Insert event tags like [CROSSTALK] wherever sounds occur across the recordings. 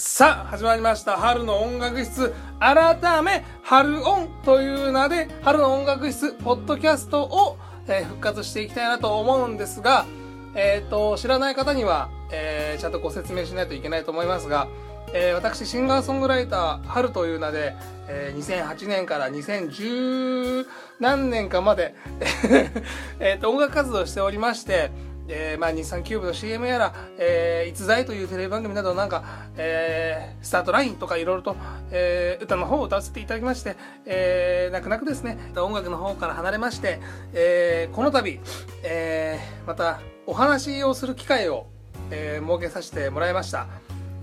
さあ始まりました。春の音楽室。改め春音という名で春の音楽室ポッドキャストを、えー復活していきたいなと思うんですが、えっ、と知らない方には、えーちゃんとご説明しないといけないと思いますが、えー私シンガーソングライター春という名で、えー2008年から2010何年かまで [LAUGHS] えーと音楽活動しておりましてえーまあ、日産キューブの CM やら、えー、逸材というテレビ番組などなんか、えースタートラインとかいろいろと、えー歌の方を歌わせていただきまして、えー泣く泣くですね、音楽の方から離れまして、えーこの度、えーまたお話をする機会を、えー設けさせてもらいました。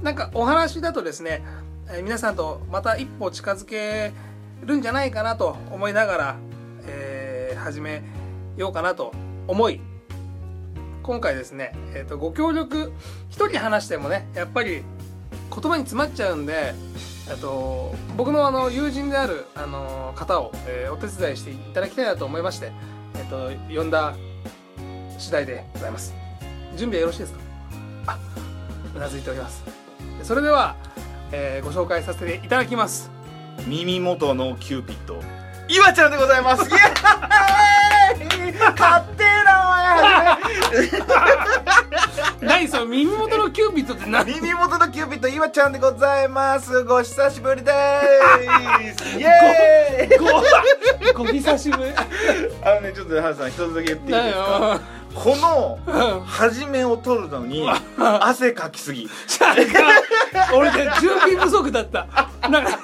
なんかお話だとですね、えー皆さんとまた一歩近づけるんじゃないかなと思いながら、えー始めようかなと思い、今回ですね、えー、とご協力一人話してもねやっぱり言葉に詰まっちゃうんでえっと僕のあの友人であるあの方を、えーお手伝いしていただきたいなと思いまして、えっと呼んだ次第でございます。準備はよろしいですか？あうなずいております。それでは、えーご紹介させていただきます。耳元のキューピッド。岩ちゃんでございます。イエ岩ちゃんでございます。ご久しぶりです。[LAUGHS] イエーイ。ごご久しぶり。あのねちょっとハルさん一つだけ言っていいだですか？よ。このうん。始めを取るのに汗かきすぎ。[LAUGHS] 俺ね準備不足だった。なんか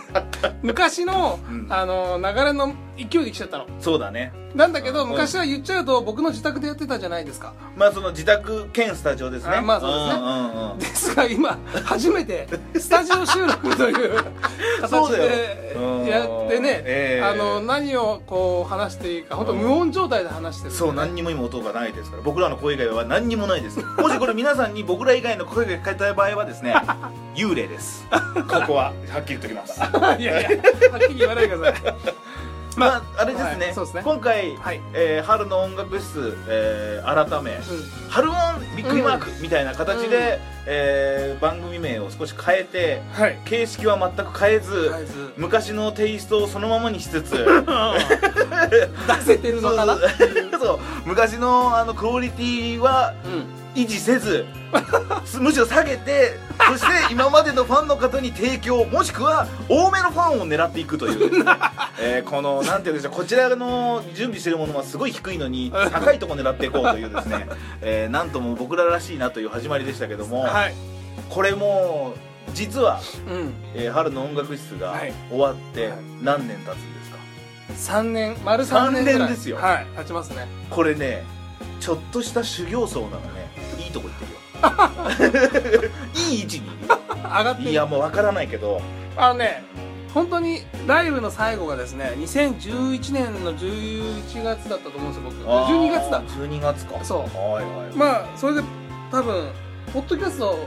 昔の、うん。あの流れの勢いで来ちゃったの。そうだね。なんだけどうん。昔は言っちゃうと僕の自宅でやってたじゃないですか。まあその自宅兼スタジオですね。あまあそうですね。んうんうん。ですが今初めてスタジオ収録という形でうんやってね、ええ。あの何をこう話していいか本当無音状態で話してるんで。そう何にも今音がないですから。僕らの声以外は何にもないです。もしこれ皆さんに僕ら以外の声が聞かれた場合はですね幽霊です。ここははっきり言っておきます。[LAUGHS] いやいやはっきり言わないでくださいまああれですね,、はいそうですね。今回、はい。えー春の音楽室、えー改め、う春音びっくりマークみたいな形で、えー番組名を少し変えてんはい。形式は全く変えず、昔のテイストをそのままにしつつ [LAUGHS] 出せてるのかな？そう昔のあのクオリティはうん。維持せずす [LAUGHS] むしろ下げてそして今までのファンの方に提供もしくは多めのファンを狙っていくという。[LAUGHS] えーこのなんていうんでしょうこちらの準備してるものはすごい低いのに高いところ狙っていこうというですね、えーなんとも僕ららしいなという始まりでしたけども、はい。これも実は、うん。えー春の音楽室がはい。終わってはい。何年経つんですか？3年丸3年ぐらい。三年ですよ。はい。経ちますね。これねちょっとした修行僧なのねいいとこ行ってるよいい位置に。上がってる。いやもうわからないけど。あのね本当にライブの最後がですね2011年の11月だったと思うんですよ僕。12月だ。12月か。そう。はいはいまあそれで多分ポッドキャスト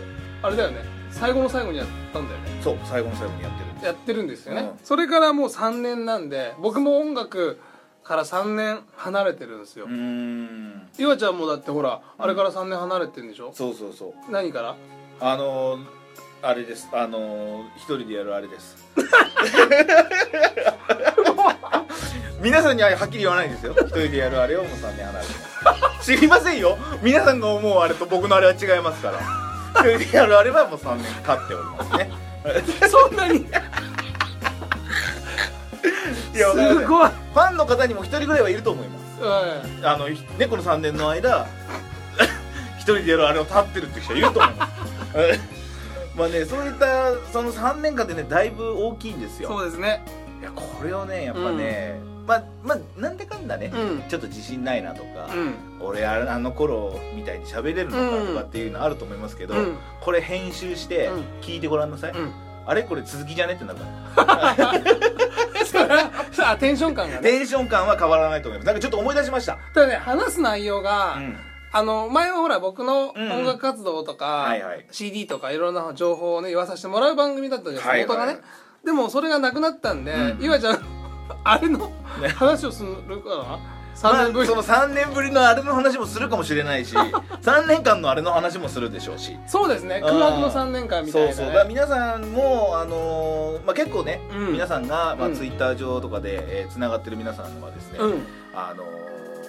あれだよね。最後の最後にやったんだよね。そう最後の最後にやってるやってるんですよね、うん。それからもう3年なんで僕も音楽から3年離れてるんですよ、岩ちゃんもだってほらあれから3年離れてるんでしょ、そうそうそう。何から？あのー、あれです。あのー、一人でやるあれです。[LAUGHS] 皆さんにははっきり言わないですよ。一人でやるあれをもう3年離れて。ます知りませんよ。皆さんが思うあれと僕のあれは違いますから。一人でやるあれはもう3年経っておりますね。[LAUGHS] そんなにすごい、ファンの方にも一人ぐらいはいると思います。うんあのひねこの3年の間 [LAUGHS] 一人でやるあれを立ってるって人はいると思います。[LAUGHS] まあねそういったその3年間でねだいぶ大きいんですよ。そうですね。いやこれをねやっぱね、まあまあなんでかんだね、うん。ちょっと自信ないなとか、うん。俺ああの頃みたいに喋れるのかとかっていうのあると思いますけど、うん。これ編集してうん。聞いてごらんなさい、うん。あれこれ続きじゃね？ってなるから [LAUGHS] [LAUGHS] あテンション感がね。テンション感は変わらないと思います。なんかちょっと思い出しました、ただね話す内容が、うん。あの前はほら僕の音楽活動とか、はいはい。CD とかいろんな情報をね言わさせてもらう番組だったじゃないですか、元がね。でもそれがなくなったんで、うん岩ちゃんあれのね。話をするか3年ぶり、まあ、その3年ぶりのあれの話もするかもしれないし [LAUGHS] 3年間のあれの話もするでしょうし。そうですね。空白の3年間みたいな、ね、そうそう。だから皆さんも、あのーまあ、結構ね、うん。皆さんが、まあうん。ツイッター上とかで、えー、つながってる皆さんはですね、うん。あのー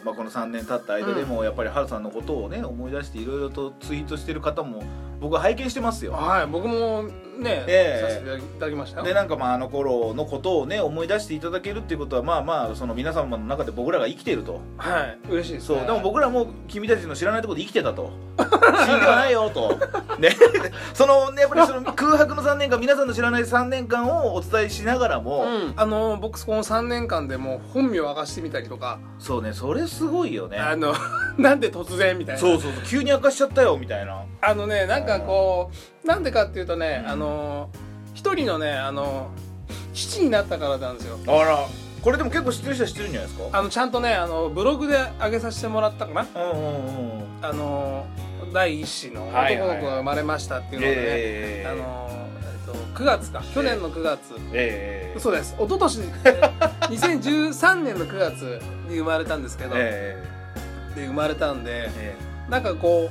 まあ、この3年経った間でも、やっぱりハルさんのことをね思い出していろいろとツイートしてる方も僕は拝見してますよ。はい僕もね、ええ。させていただきましたよ。でなんかまああの頃のことをね思い出していただけるっていうことはまあまあその皆様の中で僕らが生きていると。はい嬉しいです、ね、そうでも僕らも君たちの知らないところで生きてたと。死んではないよと。[LAUGHS] ね。そのねやっぱりその空白の3年間皆さんの知らない3年間をお伝えしながらも、うん、あの僕この3年間でもう本名を明かしてみたりとか、そうねそれすごいよね。あの [LAUGHS] なんで突然みたいな。そうそうそう急に明かしちゃったよみたいな。あのねなんかこうなんでかっていうとね、うん。あの一人のねあの父になったからなんですよ。あら。これでも結構知ってる人は知ってるんじゃないですか？あのちゃんとねあのブログで上げさせてもらったかな。うんうんうん。あの第一子の男の子が生まれましたっていうのでね、えーあのえっと9月か。去年の9月、えーそうです。一昨年。[LAUGHS] 2013年の9月に生まれたんですけど、えで生まれたんでーえ。なんかこ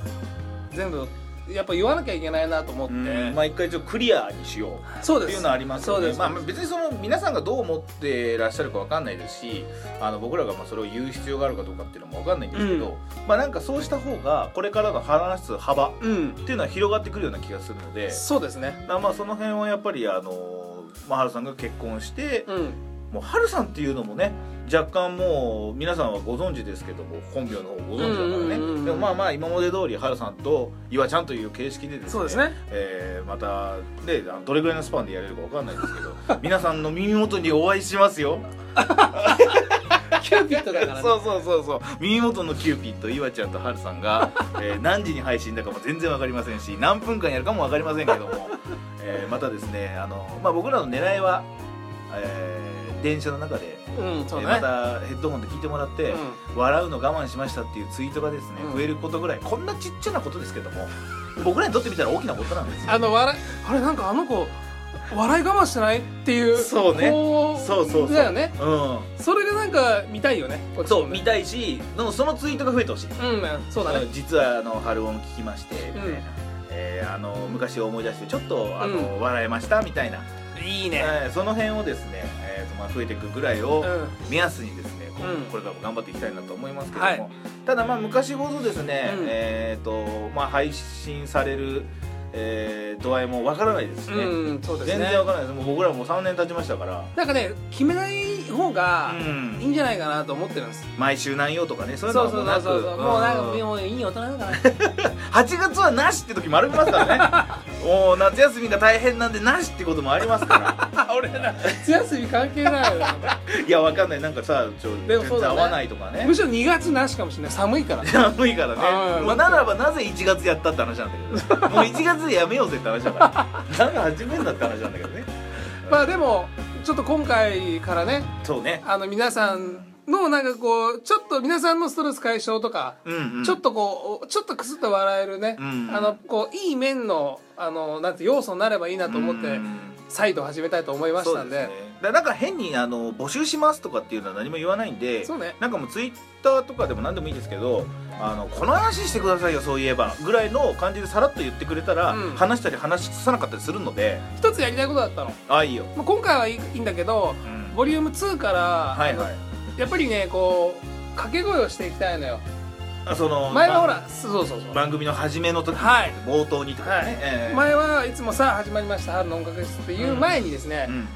う全部やっぱ言わなきゃいけないなと思って、まあ一回ちょっとクリアにしよう。そうです。っていうのはありますよね。まあ、別にその皆さんがどう思ってらっしゃるかわかんないですしあの僕らがまあそれを言う必要があるかどうかっていうのもわかんないんですけど、まあなんかそうした方がこれからの話す幅っうん。ていうのは広がってくるような気がするのでそうですね。まあその辺はやっぱりあのまあ春さんが結婚して、うんもう春さんっていうのもね若干もう皆さんはご存知ですけども本名の方ご存知だからね、うんうんうんうんでもまあまあ今まで通り春さんと岩ちゃんという形式でですねそうですね。えーまたねあのどれぐらいのスパンでやれるかわかんないですけど [LAUGHS] 皆さんの耳元にお会いしますよ。キューピッドだからね。[LAUGHS] そうそうそうそう。耳元のキューピッド岩ちゃんと春さんが、[LAUGHS] えー何時に配信だかも全然わかりませんし何分間やるかもわかりませんけども、えーまたですねあの、まあ、僕らの狙いは、えー電車の中で、うんそうね、えーまたヘッドホンで聞いてもらって、笑うの我慢しましたっていうツイートがですね、うん。増えることぐらいこんなちっちゃなことですけども [LAUGHS] 僕らにとってみたら大きなことなんですよ。あの笑いあれなんかあの子笑い我慢してない？っていうそうね。子そうそうそう。だよね。うん。それがなんか見たいよねそう見たいしでもそのツイートが増えてほしい、うんそうだね。実はあの春音聞きましてみたいな、えーあの昔を思い出してちょっとあの、うん。笑えましたみたいな、いいね。えーその辺をですね、えーとまあ、増えていくぐらいをうん。目安にですね、こううん。これからも頑張っていきたいなと思いますけども、はい。ただまあ昔ほどですね、うん。えーとまあ、配信される、えー度合いもわからないですしね、うんそうですね。全然わからないです。もう僕らもう3年経ちましたから、なんかね決めない方がうん。いいんじゃないかなと思ってるんです。毎週何曜とかねそうそいううのはそうそうそうもうなくもうなんかうんもういい大人だから。[LAUGHS] 8月はなしって時もありますからねもう夏休みが大変なんでなしってこともありますから。[LAUGHS] 俺ら夏休み関係ないよ。[LAUGHS] いやわかんない。なんかさちょでもそうだね。合わないとかね。むしろ2月なしかもしれない。寒いから。寒いからね。うん。まあならばなぜ1月やったって話なんだけどもう1月でやめようぜって話だから。なんか始めんだって話なんだけどね。まあでもちょっと今回からねそうね。あの皆さんのなんかこうちょっと皆さんのストレス解消とか、うんうん。ちょっとこうちょっとクスッと笑えるね、うんあのこういい面のあのなんて要素になればいいなと思ってうん再度始めたいと思いましたんで。ですね。なんか変にあの募集しますとかっていうのは何も言わないんでそうね。なんかもうツイッターとかでも何でもいいですけどあのこの話してくださいよそういえばぐらいの感じでさらっと言ってくれたら、うん。話したり話さなかったりするので。一つやりたいことだったの、ああいいよ、まあ、今回はいいいいんだけどうん。ボリューム2から、はいはいやっぱりねこう掛け声をしていきたいのよ。あその前はほらばそうそうそう。番組の初めの時、はい。冒頭にとかね、はい。ええ。前はいつもさあ始まりました春の音楽室っていう前にですね、うん。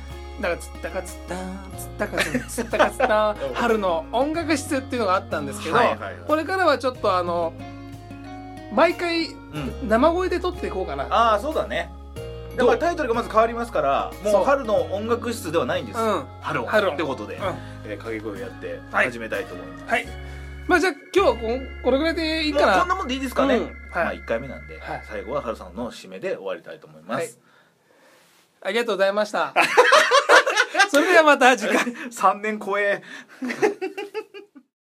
だからつったかつったつったかつったかつった [LAUGHS] 春の音楽室っていうのがあったんですけど、はいはいはい。これからはちょっとあの毎回うん。生声で撮っていこうかな。ああそうだねだからタイトルがまず変わりますからもそう。う春の音楽室ではないんです、うん。春音ってことで、うん。えー掛け声をやってはい。始めたいと思います、はい。まあじゃあ今日はこれぐらいでいいかな？こんなもんでいいですかね、うん。はい。まあ1回目なんで、はい。最後は春さんの締めで終わりたいと思います、はい。ありがとうございました。[LAUGHS] それではまた次回。[LAUGHS] 3年超え